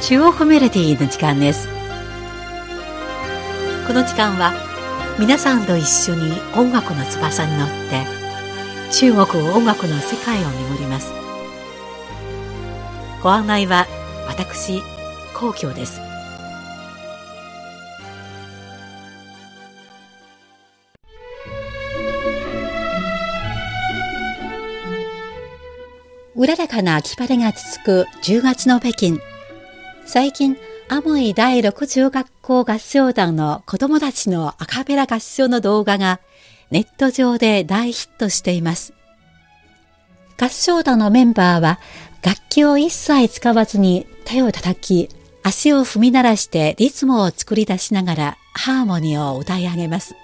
中央コメロディの時間です。この時間は皆さんと一緒に音楽の翼に乗って中国音楽の世界を巡ります。ご案内は私皇居です。うららかな秋晴れが続く10月の北京。最近、アモイ第60学校合唱団の子供たちのアカペラ合唱の動画がネット上で大ヒットしています。合唱団のメンバーは楽器を一切使わずに手を叩き、足を踏み鳴らしてリズムを作り出しながらハーモニーを歌い上げます。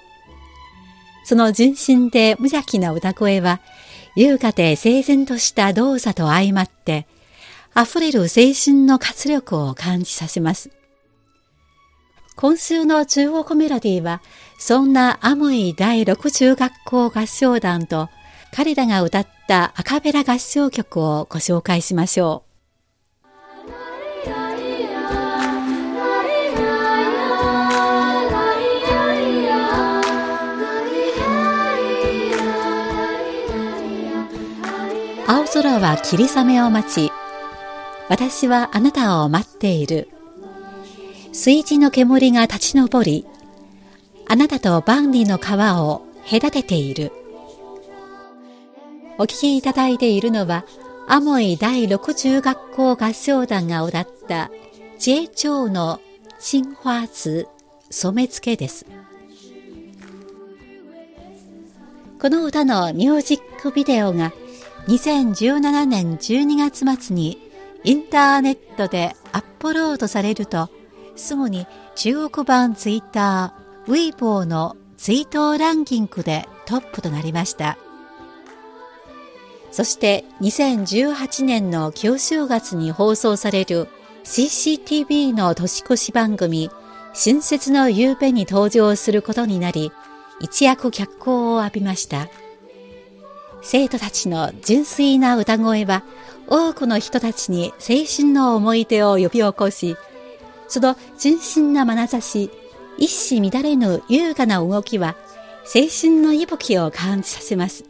その純真で無邪気な歌声は優雅で整然とした動作と相まって、溢れる青春の活力を感じさせます。今週の中国メロディーは、そんなアモイ第60学校合唱団と彼らが歌ったアカペラ合唱曲をご紹介しましょう。青空は霧雨を待ち、私はあなたを待っている。水地の煙が立ち上り、あなたと万里の川を隔てている。お聴きいただいているのは、アモイ第60学校合唱団が歌ったジェチョウの青花図染付けです。この歌のミュージックビデオが2017年12月末にインターネットでアップロードされると、すぐに中国版ツイッター、ウィーボーのツイートランキングでトップとなりました。そして2018年の旧正月に放送される CCTV の年越し番組、春節の夕べに登場することになり、一躍脚光を浴びました。生徒たちの純粋な歌声は多くの人たちに青春の思い出を呼び起こし、その純真な眼差し、一糸乱れぬ優雅な動きは青春の息吹を感じさせます。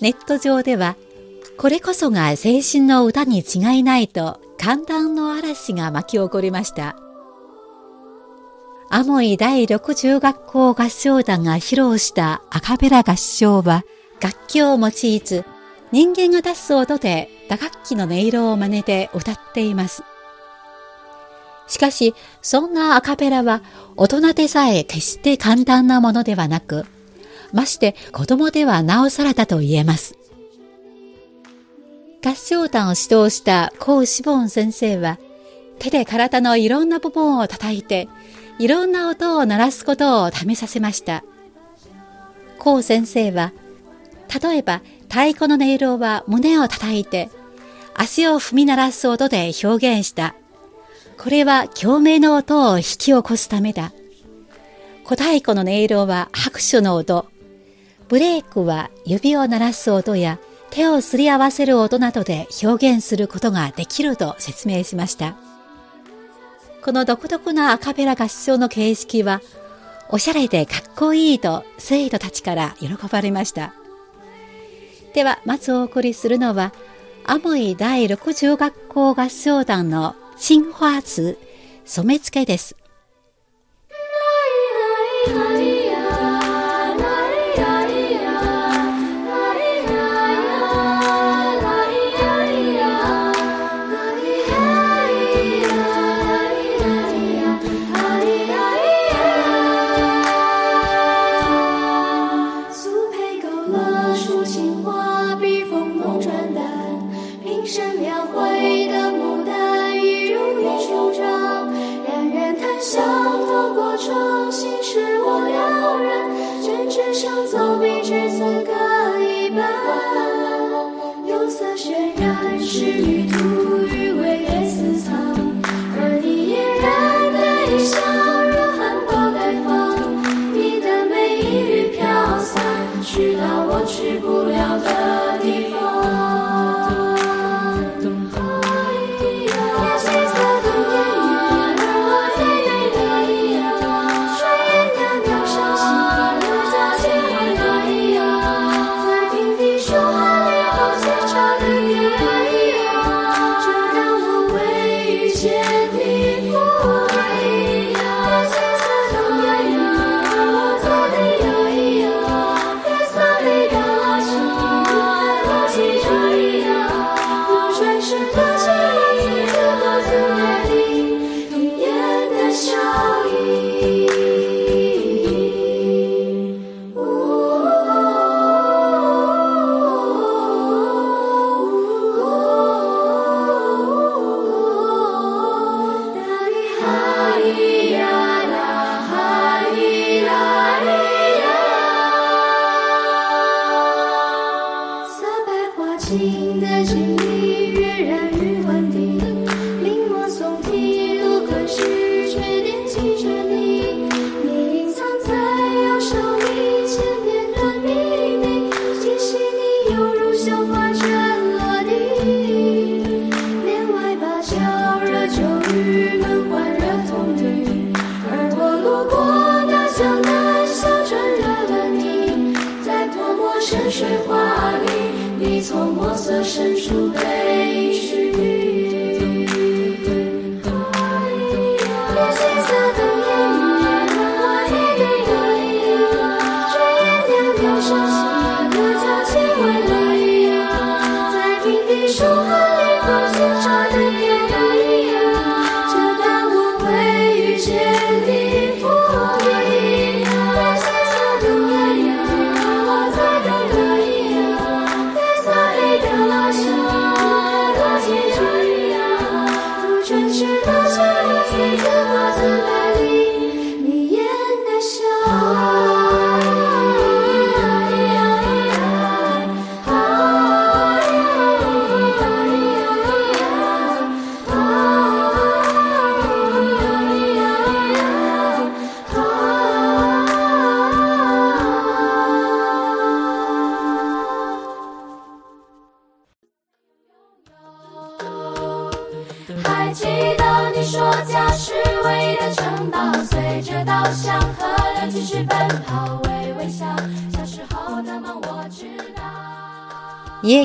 ネット上では、これこそが青春の歌に違いないと寒暖の嵐が巻き起こりました。アモイ第60学校合唱団が披露したアカペラ合唱は、楽器を用いず、人間が出す音で打楽器の音色を真似て歌っています。しかし、そんなアカペラは大人でさえ決して簡単なものではなく、まして子供ではなおさらだと言えます。合唱団を指導したコウ・シボン先生は、手で体のいろんな部分を叩いて、いろんな音を鳴らすことを試させました。コウ先生は、例えば太鼓の音色は胸を叩いて足を踏み鳴らす音で表現した。これは共鳴の音を引き起こすためだ。小太鼓の音色は拍手の音。ブレイクは指を鳴らす音や手をすり合わせる音などで表現することができると説明しました。この独特なアカペラ合唱の形式は、おしゃれでかっこいいと生徒たちから喜ばれました。では、まずお送りするのは、アモイ第60学校合唱団の新花図染付です。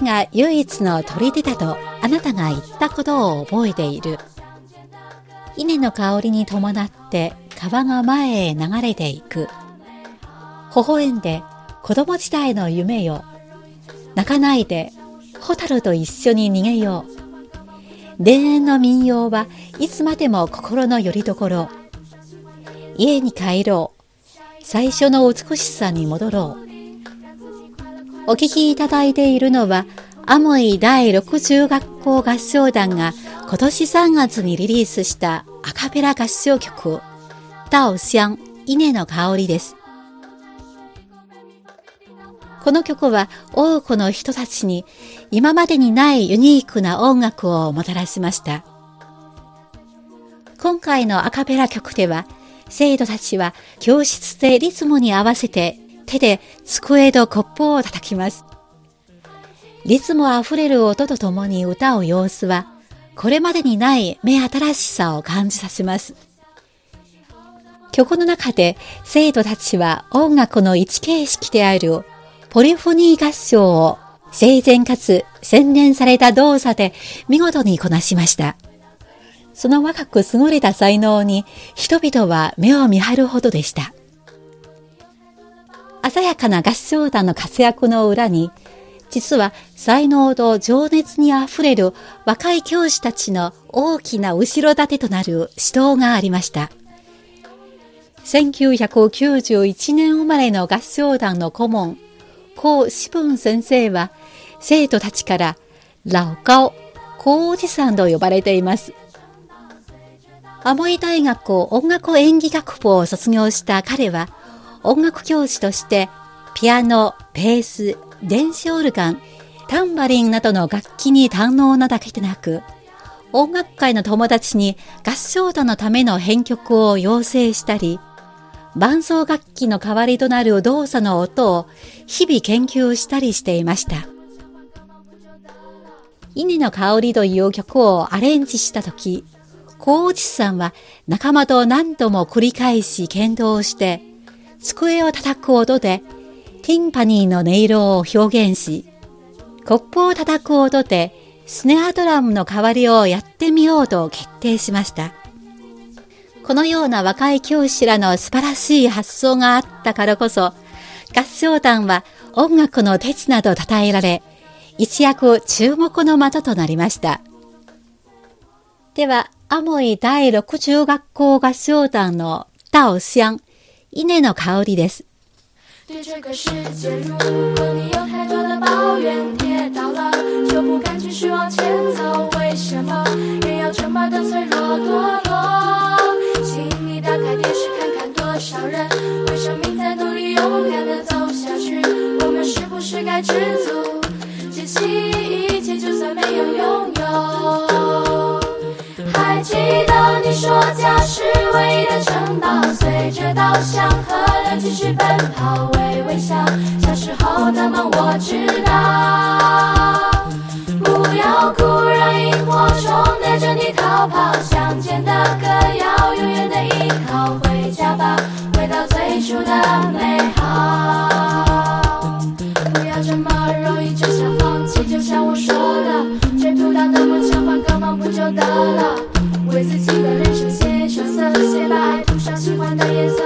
が唯一の砦だとあなたが言ったことを覚えている。稲の香りに伴って川が前へ流れていく。微笑んで子供時代の夢よ。泣かないでホタルと一緒に逃げよう。田園の民謡はいつまでも心の拠り所。家に帰ろう。最初の美しさに戻ろう。お聞きいただいているのは、アモイ第60学校合唱団が今年3月にリリースしたアカペラ合唱曲、ダオシャン、稲の香りです。この曲は多くの人たちに今までにないユニークな音楽をもたらしました。今回のアカペラ曲では生徒たちは教室でリズムに合わせて手で机とコップを叩きます。リズムあふれる音とともに歌う様子はこれまでにない目新しさを感じさせます。曲の中で生徒たちは音楽の一形式であるポリフォニー合唱を整然かつ洗練された動作で見事にこなしました。その若く優れた才能に人々は目を見張るほどでした。鮮やかな合唱団の活躍の裏に、実は才能と情熱にあふれる若い教師たちの大きな後ろ盾となる指導がありました。1991年生まれの合唱団の顧問、高志文先生は、生徒たちから、老高、高おじさんと呼ばれています。アモイ大学音楽演技学部を卒業した彼は、音楽教師として、ピアノ、ベース、電子オルガン、タンバリンなどの楽器に堪能なだけでなく、音楽界の友達に合唱団のための編曲を要請したり、伴奏楽器の代わりとなる動作の音を日々研究したりしていました。稲の香りという曲をアレンジしたとき、高内さんは仲間と何度も繰り返し検討して、机を叩く音でティンパニーの音色を表現し、コップを叩く音でスネアドラムの代わりをやってみようと決定しました。このような若い教師らの素晴らしい発想があったからこそ、合唱団は音楽の鉄など称えられ、一躍注目の的となりました。では、アモイ第60学校合唱団の稻香、稲の香りです。对这个世界，如果你有太多的抱怨，跌倒了就不敢继续往前走，为什么人要这么的脆弱堕落？请你打开电视看看，多少人为生命在努力，勇敢的走下去。我们是不是该知足，捡起 说家是唯一的城堡，随着稻香河流继续奔跑，微微笑。小时候的梦我知道，不要哭，让萤火虫带着你逃跑。乡间的歌谣，永远的依靠，回家吧，回到最初的美好。不要这么容易就想放弃，就像我说的，追不到的梦想换个梦不就得了？为自己的人生写上色，写把爱涂上喜欢的颜色。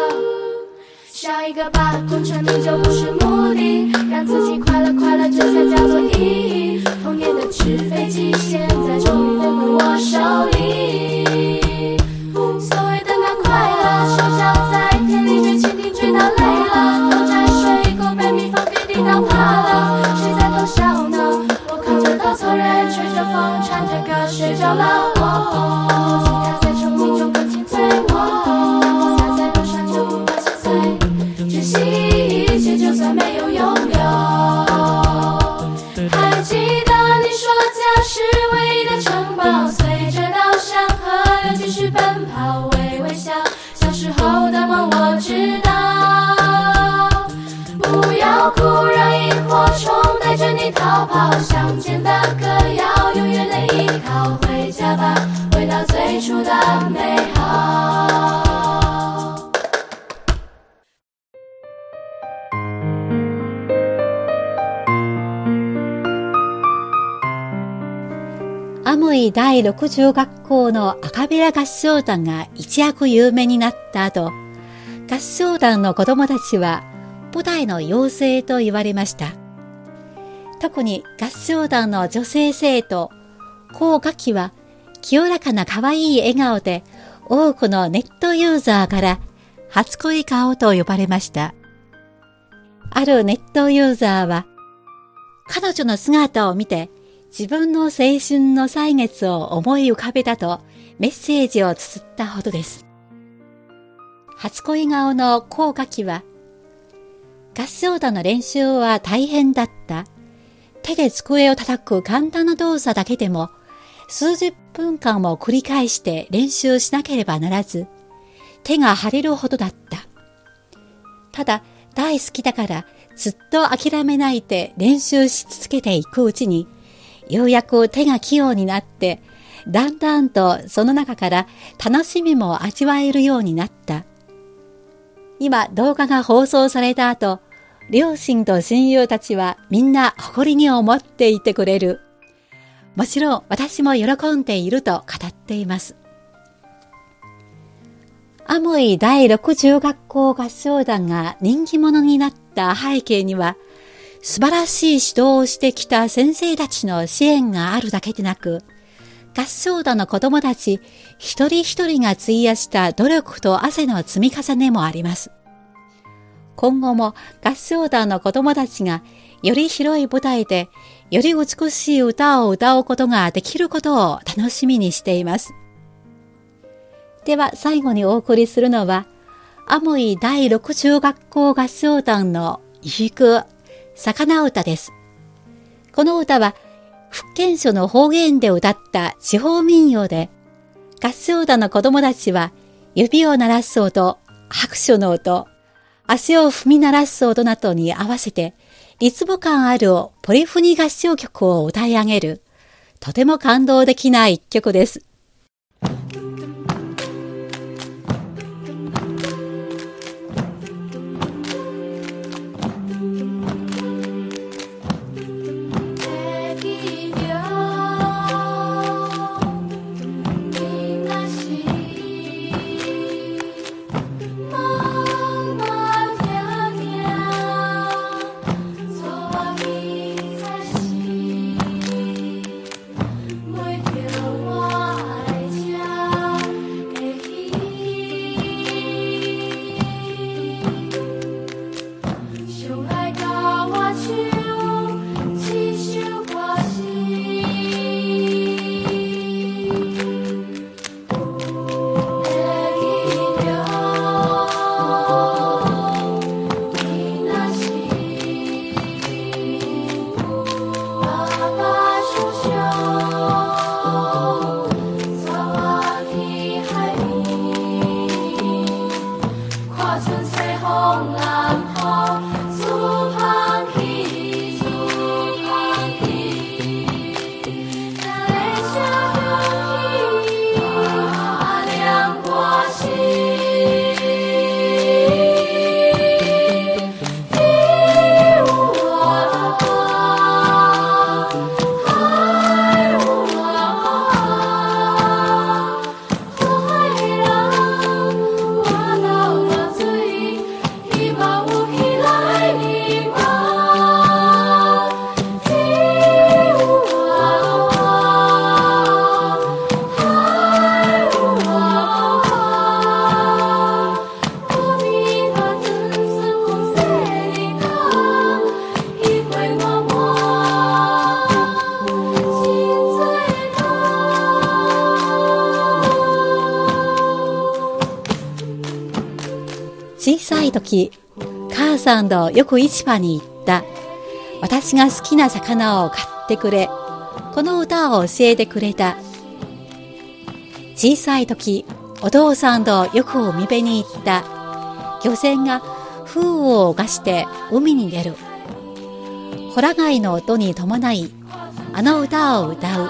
笑一个吧，功成名就不是目的，让自己快乐快乐，这才叫做意义。童年的纸飞机，现在终于飞回我手里。所谓的那快乐，手脚在田里追蜻蜓，追到累了，偷摘水果被蜜蜂给叮到怕了，谁在偷笑呢？我靠着稻草人，吹着风，唱着歌睡着了。哦，吉第60学校のアカペラ合唱団が一躍有名になった後、合唱団の子供たちは舞台の妖精と言われました。特に合唱団の女性生徒、高楽器は清らかな可愛い笑顔で多くのネットユーザーから初恋顔と呼ばれました。あるネットユーザーは彼女の姿を見て自分の青春の歳月を思い浮かべたとメッセージを綴ったほどです。初恋顔の高楽器は合唱団の練習は大変だった。手で机を叩く簡単な動作だけでも数十分間も繰り返して練習しなければならず、手が腫れるほどだった。ただ、大好きだからずっと諦めないで練習し続けていくうちに、ようやく手が器用になって、だんだんとその中から楽しみも味わえるようになった。今動画が放送された後、両親と親友たちはみんな誇りに思っていてくれる。もちろん私も喜んでいると語っています。アモイ第60学校合唱団が人気者になった背景には、素晴らしい指導をしてきた先生たちの支援があるだけでなく、合唱団の子供たち一人一人が費やした努力と汗の積み重ねもあります。今後も合唱団の子供たちがより広い舞台でより美しい歌を歌うことができることを楽しみにしています。では最後にお送りするのは、アモイ第60学校合唱団のゆく魚歌です。この歌は福建省の方言で歌った地方民謡で、合唱団の子供たちは指を鳴らす音、拍手の音、足を踏み鳴らす音などに合わせて、リズム感あるポリフォニ合唱曲を歌い上げる、とても感動的な一曲です。小さい時、母さんとよく市場に行った。私が好きな魚を買ってくれ。この歌を教えてくれた。小さい時、お父さんとよく海辺に行った。漁船が風を犯して海に出る。ホラ貝の音に伴い、あの歌を歌う。